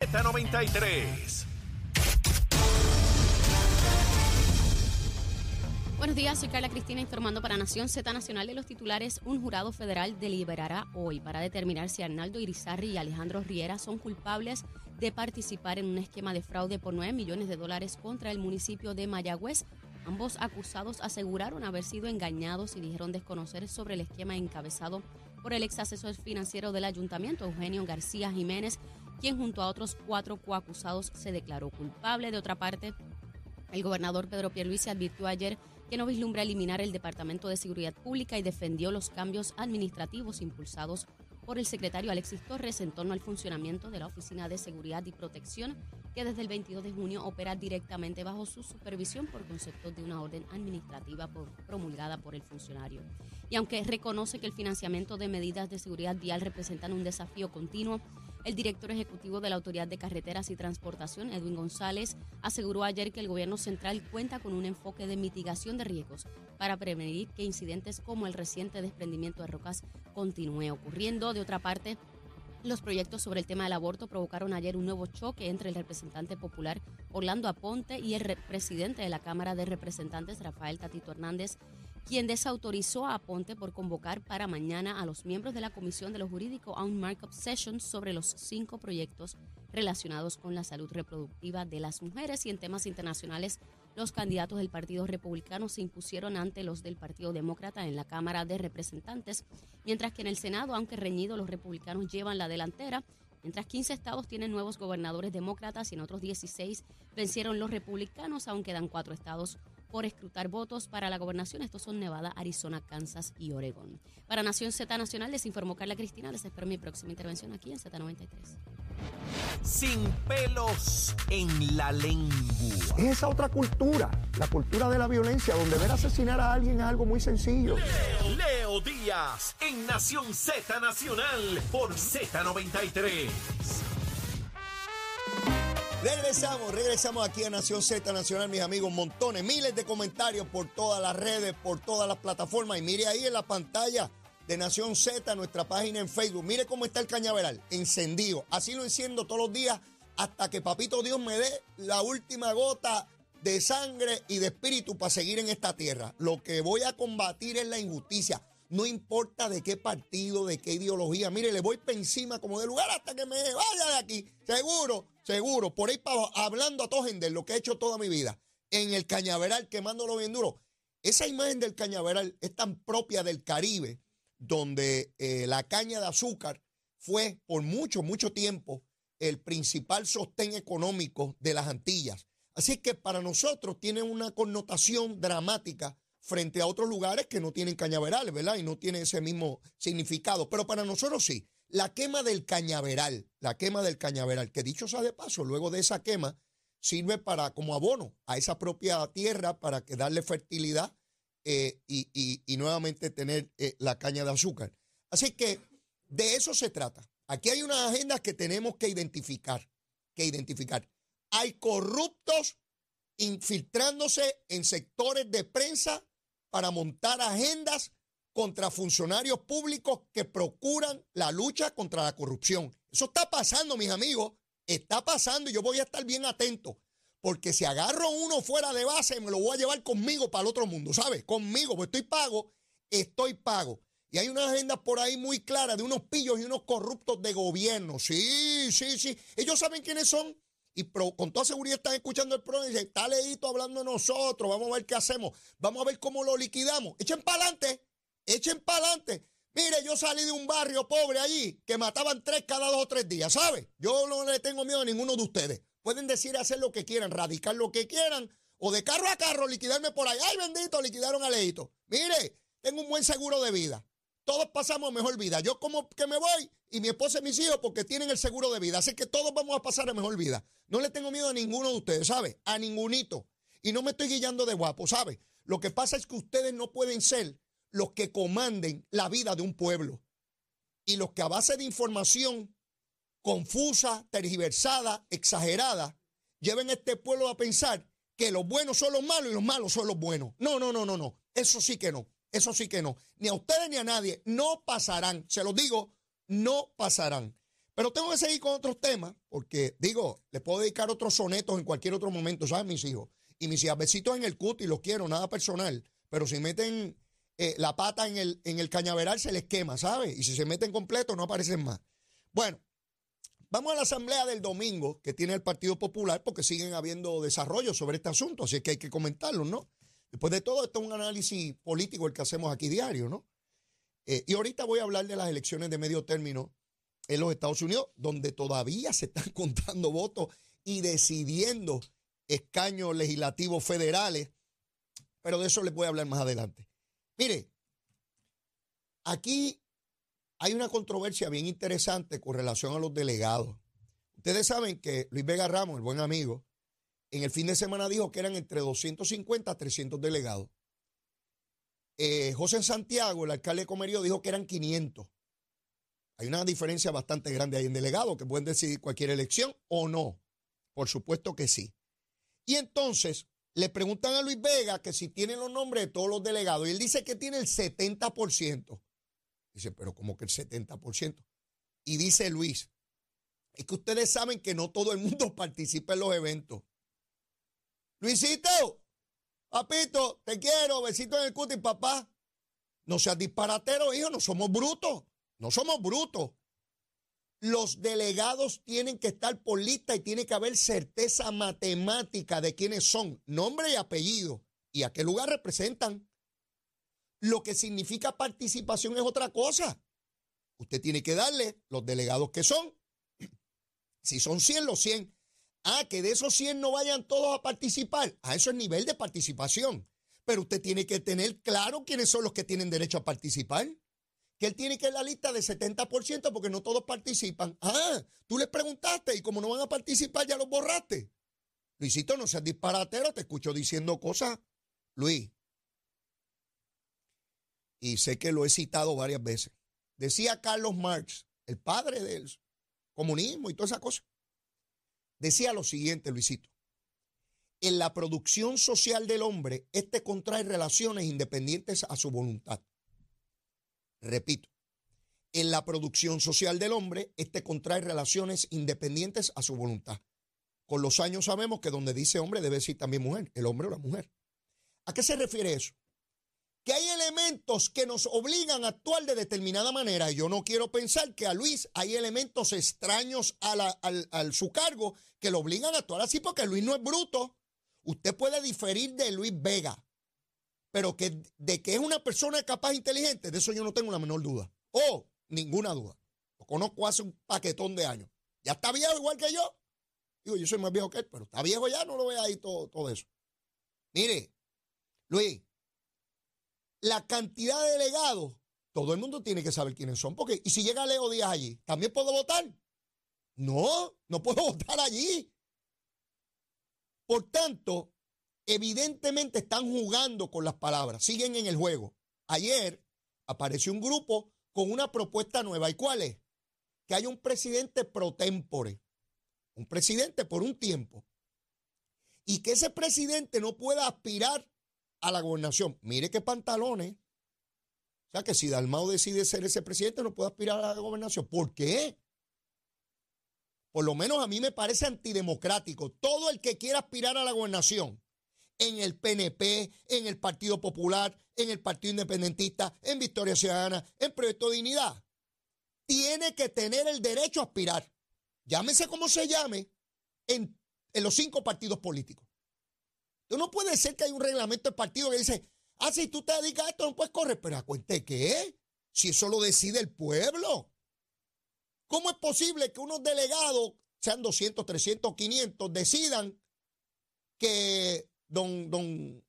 Z93. Buenos días, soy Carla Cristina informando para Nación Z Nacional de los titulares. Un jurado federal deliberará hoy para determinar si Arnaldo Irizarri y Alejandro Riera son culpables de participar en un esquema de fraude por 9 millones de dólares contra el municipio de Mayagüez. Ambos acusados aseguraron haber sido engañados y dijeron desconocer sobre el esquema encabezado por el ex asesor financiero del ayuntamiento, Eugenio García Jiménez, quien junto a otros cuatro coacusados se declaró culpable. De otra parte, el gobernador Pedro Pierluisi advirtió ayer que no vislumbra eliminar el Departamento de Seguridad Pública y defendió los cambios administrativos impulsados por el secretario Alexis Torres en torno al funcionamiento de la Oficina de Seguridad y Protección, que desde el 22 de junio opera directamente bajo su supervisión por concepto de una orden administrativa promulgada por el funcionario. Y aunque reconoce que el financiamiento de medidas de seguridad vial representan un desafío continuo, el director ejecutivo de la Autoridad de Carreteras y Transportación, Edwin González, aseguró ayer que el gobierno central cuenta con un enfoque de mitigación de riesgos para prevenir que incidentes como el reciente desprendimiento de rocas continúe ocurriendo. De otra parte, los proyectos sobre el tema del aborto provocaron ayer un nuevo choque entre el representante popular Orlando Aponte y el presidente de la Cámara de Representantes, Rafael Tatito Hernández, quien desautorizó a Aponte por convocar para mañana a los miembros de la Comisión de lo Jurídico a un markup session sobre los cinco proyectos relacionados con la salud reproductiva de las mujeres y en temas internacionales. Los candidatos del Partido Republicano se impusieron ante los del Partido Demócrata en la Cámara de Representantes, mientras que en el Senado, aunque reñido, los republicanos llevan la delantera. Mientras 15 estados tienen nuevos gobernadores demócratas y en otros 16 vencieron los republicanos, aún quedan cuatro estados por escrutar votos para la gobernación. Estos son Nevada, Arizona, Kansas y Oregón. Para Nación Z Nacional les informó Carla Cristina. Les espero mi próxima intervención aquí en Z93. Sin pelos en la lengua. Es esa otra cultura, la cultura de la violencia, donde ver asesinar a alguien es algo muy sencillo. Leo, Leo Díaz en Nación Z Nacional por Z93. Regresamos, regresamos aquí a Nación Z Nacional, mis amigos, montones, miles de comentarios por todas las redes, por todas las plataformas. Y mire ahí en la pantalla de Nación Z, nuestra página en Facebook. Mire cómo está el cañaveral, encendido. Así lo enciendo todos los días hasta que Papito Dios me dé la última gota de sangre y de espíritu para seguir en esta tierra. Lo que voy a combatir es la injusticia. No importa de qué partido, de qué ideología. Mire, le voy por encima como de lugar hasta que me vaya de aquí. Seguro Seguro, por ahí para hablando a todo de lo que he hecho toda mi vida, en el cañaveral, quemándolo bien duro. Esa imagen del cañaveral es tan propia del Caribe, donde eh, la caña de azúcar fue por mucho, mucho tiempo el principal sostén económico de las Antillas. Así que para nosotros tiene una connotación dramática frente a otros lugares que no tienen cañaverales, ¿verdad? Y no tiene ese mismo significado. Pero para nosotros sí. La quema del cañaveral, la quema del cañaveral, que dicho sea de paso, luego de esa quema sirve para como abono a esa propia tierra para darle fertilidad eh, y, nuevamente tener eh, la caña de azúcar. Así que de eso se trata. Aquí hay unas agendas que tenemos que identificar, que identificar. Hay corruptos infiltrándose en sectores de prensa para montar agendas contra funcionarios públicos que procuran la lucha contra la corrupción. Eso está pasando, mis amigos. Está pasando y yo voy a estar bien atento. Porque si agarro uno fuera de base, me lo voy a llevar conmigo para el otro mundo, ¿sabes? Conmigo, pues estoy pago, estoy pago. Y hay una agenda por ahí muy clara de unos pillos y unos corruptos de gobierno. Sí, sí, sí. Ellos saben quiénes son. Y con toda seguridad están escuchando el programa y dicen, está leído hablando nosotros, vamos a ver qué hacemos, vamos a ver cómo lo liquidamos. Echen para adelante echen para adelante. Mire, yo salí de un barrio pobre allí que mataban tres cada dos o tres días, ¿sabe? Yo no le tengo miedo a ninguno de ustedes. Pueden decir hacer lo que quieran, radicar lo que quieran, o de carro a carro liquidarme por ahí. ¡Ay, bendito! Liquidaron a Leito. Mire, tengo un buen seguro de vida. Todos pasamos mejor vida. Yo como que me voy y mi esposa y mis hijos porque tienen el seguro de vida. Así que todos vamos a pasar a mejor vida. No le tengo miedo a ninguno de ustedes, ¿sabe? A ningunito. Y no me estoy guiando de guapo, ¿sabe? Lo que pasa es que ustedes no pueden ser los que comanden la vida de un pueblo y los que a base de información confusa, tergiversada, exagerada, lleven a este pueblo a pensar que los buenos son los malos y los malos son los buenos. No, no, no, no, no. Eso sí que no. Eso sí que no. Ni a ustedes ni a nadie. No pasarán. Se los digo, no pasarán. Pero tengo que seguir con otros temas, porque digo, les puedo dedicar otros sonetos en cualquier otro momento, ¿saben, mis hijos? Y mis besitos en el cut y los quiero, nada personal. Pero si meten eh, la pata en el, en el cañaveral, se les quema, ¿sabes? Y si se meten completo, no aparecen más. Bueno, vamos a la asamblea del domingo que tiene el Partido Popular, porque siguen habiendo desarrollos sobre este asunto, así que hay que comentarlo, ¿no? Después de todo, esto es un análisis político el que hacemos aquí diario, ¿no? Eh, y ahorita voy a hablar de las elecciones de medio término en los Estados Unidos, donde todavía se están contando votos y decidiendo escaños legislativos federales, pero de eso les voy a hablar más adelante. Mire, aquí hay una controversia bien interesante con relación a los delegados. Ustedes saben que Luis Vega Ramos, el buen amigo, en el fin de semana dijo que eran entre 250 a 300 delegados. Eh, José Santiago, el alcalde de Comerío, dijo que eran 500. Hay una diferencia bastante grande ahí en delegados que pueden decidir cualquier elección o no. Por supuesto que sí. Y entonces le preguntan a Luis Vega que si tiene los nombres de todos los delegados y él dice que tiene el 70%. Dice, pero como que el 70%. Y dice Luis, es que ustedes saben que no todo el mundo participa en los eventos. Luisito, papito, te quiero, besito en el cutis, papá. No seas disparatero, hijo, no somos brutos. No somos brutos. Los delegados tienen que estar por lista y tiene que haber certeza matemática de quiénes son, nombre y apellido, y a qué lugar representan. Lo que significa participación es otra cosa. Usted tiene que darle los delegados que son. Si son 100, los 100. Ah, que de esos 100 no vayan todos a participar. A eso es nivel de participación. Pero usted tiene que tener claro quiénes son los que tienen derecho a participar que él tiene que ir la lista de 70% porque no todos participan. Ah, tú les preguntaste y como no van a participar ya los borraste. Luisito, no seas disparatero, te escucho diciendo cosas. Luis, y sé que lo he citado varias veces. Decía Carlos Marx, el padre del comunismo y toda esa cosa. Decía lo siguiente, Luisito. En la producción social del hombre, este contrae relaciones independientes a su voluntad. Repito, en la producción social del hombre, este contrae relaciones independientes a su voluntad. Con los años sabemos que donde dice hombre debe decir también mujer, el hombre o la mujer. ¿A qué se refiere eso? Que hay elementos que nos obligan a actuar de determinada manera. Yo no quiero pensar que a Luis hay elementos extraños a, su cargo que lo obligan a actuar así porque Luis no es bruto. Usted puede diferir de Luis Vega, pero que de que es una persona capaz inteligente, de eso yo no tengo la menor duda. O ninguna duda. Lo conozco hace un paquetón de años. Ya está viejo igual que yo. Digo, yo soy más viejo que él, pero está viejo ya, no lo ve ahí todo, todo eso. Mire, Luis, la cantidad de delegados, todo el mundo tiene que saber quiénes son, porque, y si llega Leo Díaz allí, ¿también puedo votar? No, no puedo votar allí. Por tanto, evidentemente están jugando con las palabras, siguen en el juego. Ayer apareció un grupo con una propuesta nueva. ¿Y cuál es? Que haya un presidente pro tempore, un presidente por un tiempo, y que ese presidente no pueda aspirar a la gobernación. Mire qué pantalones. O sea que si Dalmao decide ser ese presidente, no puede aspirar a la gobernación. ¿Por qué? Por lo menos a mí me parece antidemocrático. Todo el que quiera aspirar a la gobernación en el PNP, en el Partido Popular, en el Partido Independentista, en Victoria Ciudadana, en Proyecto Dignidad. Tiene que tener el derecho a aspirar, llámese como se llame, en, los cinco partidos políticos. No puede ser que haya un reglamento de partido que dice, ah, si tú te dedicas a esto, no puedes correr, pero a cuente qué, si eso lo decide el pueblo. ¿Cómo es posible que unos delegados, sean 200, 300, 500, decidan que don, don,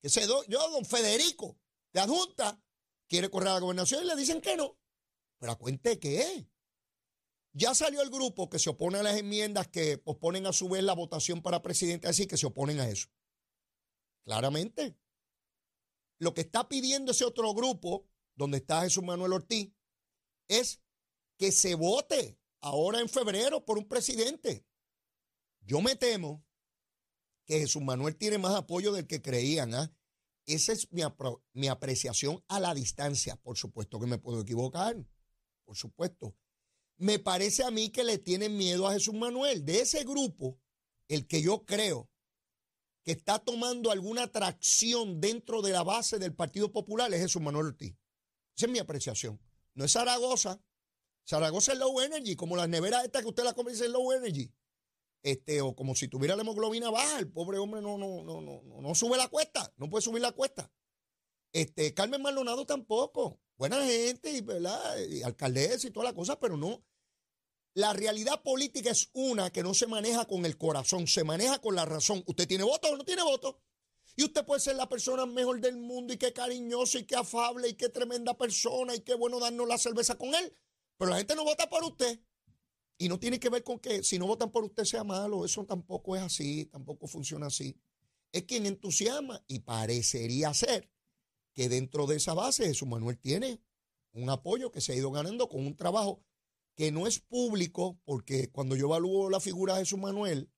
que sé, yo, don Federico, de adjunta, quiere correr a la gobernación y le dicen que no. Pero a cuente qué Ya salió el grupo que se opone a las enmiendas que posponen a su vez la votación para presidente, así que se oponen a eso. Claramente. Lo que está pidiendo ese otro grupo, donde está Jesús Manuel Ortiz, es que se vote ahora en febrero por un presidente. Yo me temo que Jesús Manuel tiene más apoyo del que creían. ¿ah? Esa es mi, mi apreciación a la distancia. Por supuesto que me puedo equivocar. Por supuesto. Me parece a mí que le tienen miedo a Jesús Manuel. De ese grupo, el que yo creo que está tomando alguna atracción dentro de la base del Partido Popular es Jesús Manuel Ortiz. Esa es mi apreciación. No es Zaragoza. Zaragoza es low energy, como las neveras estas que usted la come en low energy. Este, o como si tuviera la hemoglobina baja, el pobre hombre no, no, no, no, no sube la cuesta, no puede subir la cuesta. Este, Carmen Maldonado tampoco. Buena gente, y, ¿verdad? Y alcaldesa y toda la cosa, pero no. La realidad política es una que no se maneja con el corazón, se maneja con la razón. ¿Usted tiene voto o no tiene voto? Y usted puede ser la persona mejor del mundo y qué cariñoso y qué afable y qué tremenda persona y qué bueno darnos la cerveza con él. Pero la gente no vota por usted. Y no tiene que ver con que si no votan por usted sea malo. Eso tampoco es así, tampoco funciona así. Es quien entusiasma y parecería ser que dentro de esa base Jesús Manuel tiene un apoyo que se ha ido ganando con un trabajo que no es público, porque cuando yo evalúo la figura de Jesús Manuel,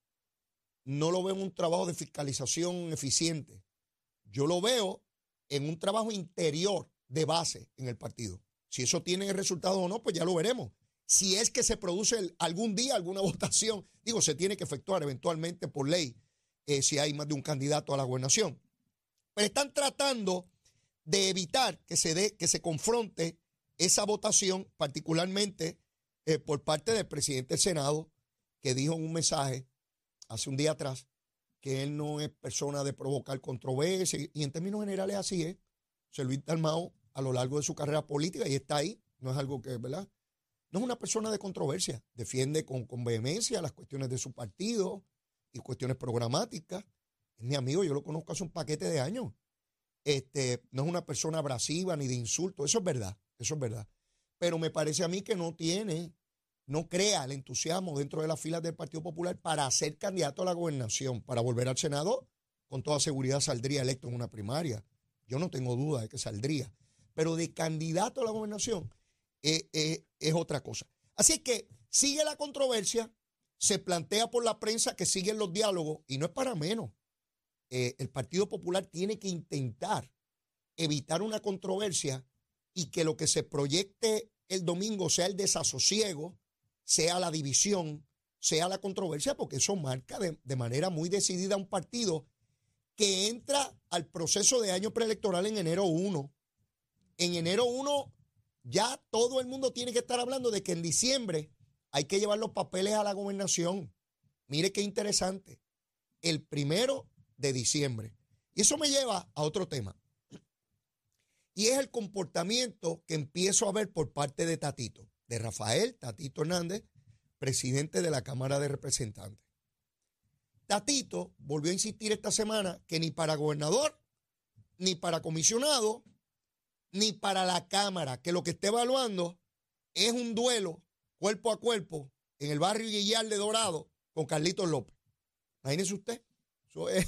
no lo veo en un trabajo de fiscalización eficiente. Yo lo veo en un trabajo interior de base en el partido. Si eso tiene resultado o no, pues ya lo veremos. Si es que se produce algún día alguna votación, digo, se tiene que efectuar eventualmente por ley eh, si hay más de un candidato a la gobernación. Pero están tratando de evitar que se dé, que se confronte esa votación, particularmente eh, por parte del presidente del Senado, que dijo en un mensaje hace un día atrás que él no es persona de provocar controversia y en términos generales así es. José Luis Dalmao a lo largo de su carrera política y está ahí, no es algo que, ¿verdad? No es una persona de controversia, defiende con, vehemencia las cuestiones de su partido y cuestiones programáticas. Es mi amigo, yo lo conozco hace un paquete de años. Este, no es una persona abrasiva ni de insulto, eso es verdad, eso es verdad. Pero me parece a mí que no tiene no crea el entusiasmo dentro de las filas del Partido Popular para ser candidato a la gobernación, para volver al Senado, con toda seguridad saldría electo en una primaria. Yo no tengo duda de que saldría. Pero de candidato a la gobernación eh, eh, es otra cosa. Así que sigue la controversia, se plantea por la prensa que siguen los diálogos y no es para menos. Eh, el Partido Popular tiene que intentar evitar una controversia y que lo que se proyecte el domingo sea el desasosiego sea la división, sea la controversia, porque eso marca de, manera muy decidida un partido que entra al proceso de año preelectoral en enero 1. En enero 1 ya todo el mundo tiene que estar hablando de que en diciembre hay que llevar los papeles a la gobernación. Mire qué interesante. El primero de diciembre. Y eso me lleva a otro tema. Y es el comportamiento que empiezo a ver por parte de Tatito de Rafael Tatito Hernández, presidente de la Cámara de Representantes. Tatito volvió a insistir esta semana que ni para gobernador, ni para comisionado, ni para la Cámara, que lo que esté evaluando es un duelo cuerpo a cuerpo en el barrio Guillar de Dorado con Carlitos López. Imagínese usted. Eso es,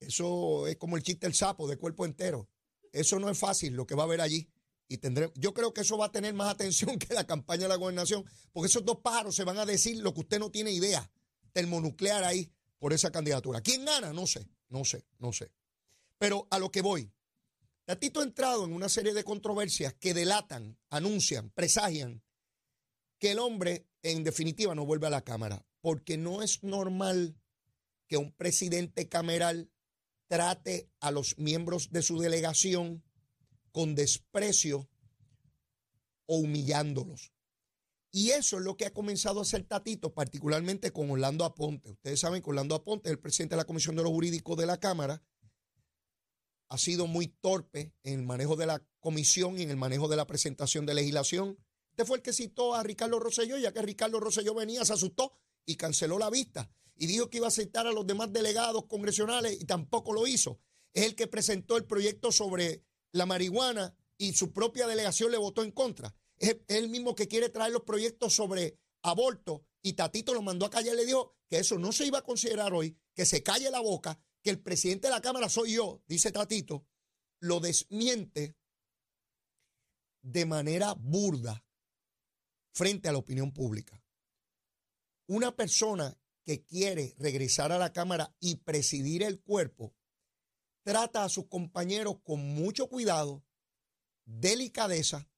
eso es como el chiste del sapo de cuerpo entero. Eso no es fácil lo que va a haber allí y tendré, yo creo que eso va a tener más atención que la campaña de la gobernación, porque esos dos pájaros se van a decir lo que usted no tiene idea, termonuclear ahí por esa candidatura. ¿Quién gana? No sé, no sé, no sé. Pero a lo que voy, Tatito ha entrado en una serie de controversias que delatan, anuncian, presagian que el hombre en definitiva no vuelve a la Cámara, porque no es normal que un presidente cameral trate a los miembros de su delegación con desprecio o humillándolos. Y eso es lo que ha comenzado a hacer Tatito, particularmente con Orlando Aponte. Ustedes saben que Orlando Aponte el presidente de la Comisión de los Jurídicos de la Cámara. Ha sido muy torpe en el manejo de la comisión y en el manejo de la presentación de legislación. Este fue el que citó a Ricardo Rosselló, ya que Ricardo Rosselló venía, se asustó y canceló la vista. Y dijo que iba a aceptar a los demás delegados congresionales y tampoco lo hizo. Es el que presentó el proyecto sobre la marihuana y su propia delegación le votó en contra. Es, el mismo que quiere traer los proyectos sobre aborto y Tatito lo mandó a callar y le dijo que eso no se iba a considerar hoy, que se calle la boca, que el presidente de la Cámara soy yo, dice Tatito, lo desmiente de manera burda frente a la opinión pública. Una persona que quiere regresar a la Cámara y presidir el cuerpo trata a sus compañeros con mucho cuidado, delicadeza,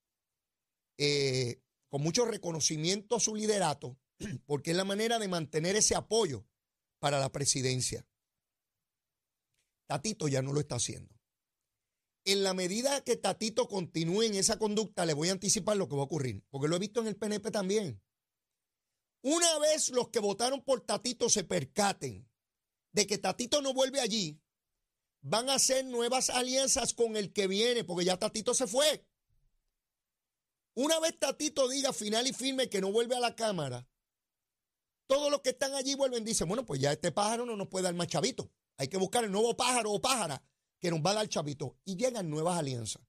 eh, con mucho reconocimiento a su liderato, porque es la manera de mantener ese apoyo para la presidencia. Tatito ya no lo está haciendo. En la medida que Tatito continúe en esa conducta, le voy a anticipar lo que va a ocurrir, porque lo he visto en el PNP también. Una vez los que votaron por Tatito se percaten de que Tatito no vuelve allí, van a hacer nuevas alianzas con el que viene, porque ya Tatito se fue. Una vez Tatito diga final y firme que no vuelve a la Cámara, todos los que están allí vuelven y dicen, bueno, pues ya este pájaro no nos puede dar más chavito. Hay que buscar el nuevo pájaro o pájara que nos va a dar chavito. Y llegan nuevas alianzas.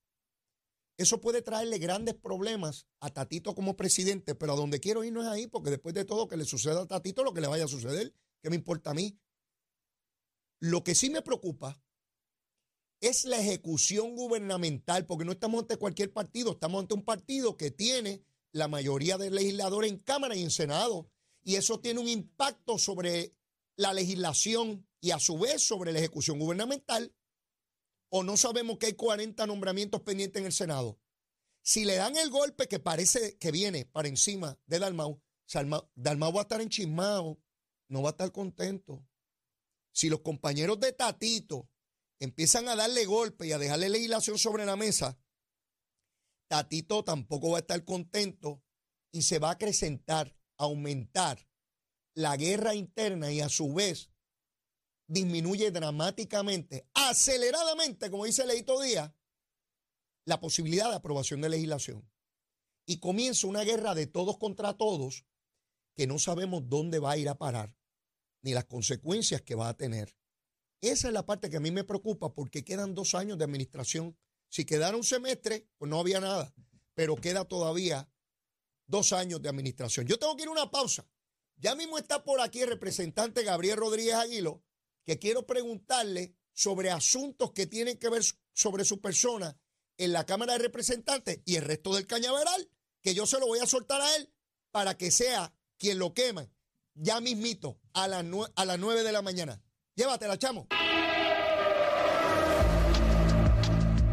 Eso puede traerle grandes problemas a Tatito como presidente, pero a donde quiero ir no es ahí, porque después de todo que le suceda a Tatito, lo que le vaya a suceder, ¿qué me importa a mí? Lo que sí me preocupa es la ejecución gubernamental, porque no estamos ante cualquier partido, estamos ante un partido que tiene la mayoría de legisladores en Cámara y en Senado, y eso tiene un impacto sobre la legislación y a su vez sobre la ejecución gubernamental. O no sabemos que hay 40 nombramientos pendientes en el Senado. Si le dan el golpe que parece que viene para encima de Dalmau, Dalmau va a estar enchismado, no va a estar contento. Si los compañeros de Tatito empiezan a darle golpe y a dejarle legislación sobre la mesa, Tatito tampoco va a estar contento y se va a acrecentar, aumentar la guerra interna y a su vez disminuye dramáticamente, aceleradamente, como dice Leito Díaz, la posibilidad de aprobación de legislación. Y comienza una guerra de todos contra todos que no sabemos dónde va a ir a parar, ni las consecuencias que va a tener. Esa es la parte que a mí me preocupa porque quedan dos años de administración. Si quedara un semestre, pues no había nada, pero queda todavía dos años de administración. Yo tengo que ir a una pausa. Ya mismo está por aquí el representante Gabriel Rodríguez Aguilo, que quiero preguntarle sobre asuntos que tienen que ver sobre su persona en la Cámara de Representantes y el resto del cañaveral, que yo se lo voy a soltar a él para que sea quien lo queme ya mismito a, las 9 de la mañana. Llévatela, chamo.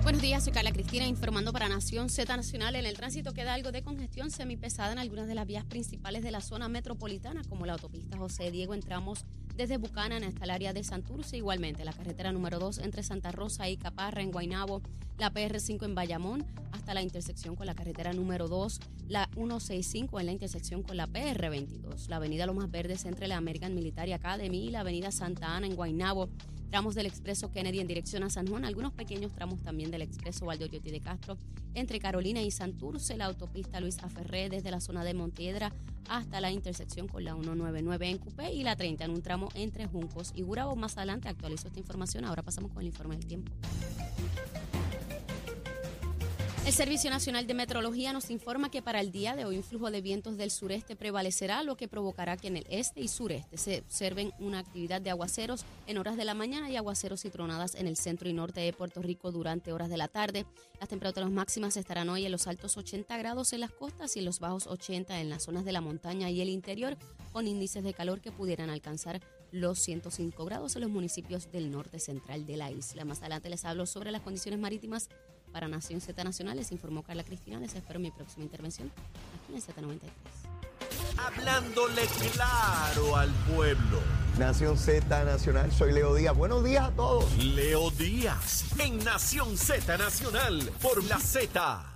Buenos días, soy Carla Cristina informando para Nación Z Nacional. En el tránsito queda algo de congestión semipesada en algunas de las vías principales de la zona metropolitana, como la autopista José Diego. Entramos desde Bucanan hasta el área de Santurce. Igualmente, la carretera número 2 entre Santa Rosa y Caparra en Guaynabo, la PR5 en Bayamón, hasta la intersección con la carretera número 2, la 165 en la intersección con la PR22, la avenida Lomas Verdes entre la American Military Academy y la avenida Santa Ana en Guaynabo tramos del expreso Kennedy en dirección a San Juan, algunos pequeños tramos también del expreso Valdoriotti de Castro entre Carolina y Santurce, la autopista Luis Aferré desde la zona de Montiedra hasta la intersección con la 199 en Cupé y la 30 en un tramo entre Juncos y Gurabo. Más adelante actualizo esta información. Ahora pasamos con el informe del tiempo. El Servicio Nacional de Meteorología nos informa que para el día de hoy un flujo de vientos del sureste prevalecerá, lo que provocará que en el este y sureste se observen una actividad de aguaceros en horas de la mañana y aguaceros y tronadas en el centro y norte de Puerto Rico durante horas de la tarde. Las temperaturas máximas estarán hoy en los altos 80 grados en las costas y en los bajos 80 en las zonas de la montaña y el interior, con índices de calor que pudieran alcanzar los 105 grados en los municipios del norte central de la isla. Más adelante les hablo sobre las condiciones marítimas para Nación Z Nacional, les informó Carla Cristina. Les espero mi próxima intervención aquí en Z93. Hablándole claro al pueblo. Nación Z Nacional, soy Leo Díaz. Buenos días a todos. Leo Díaz, en Nación Z Nacional, por la Z.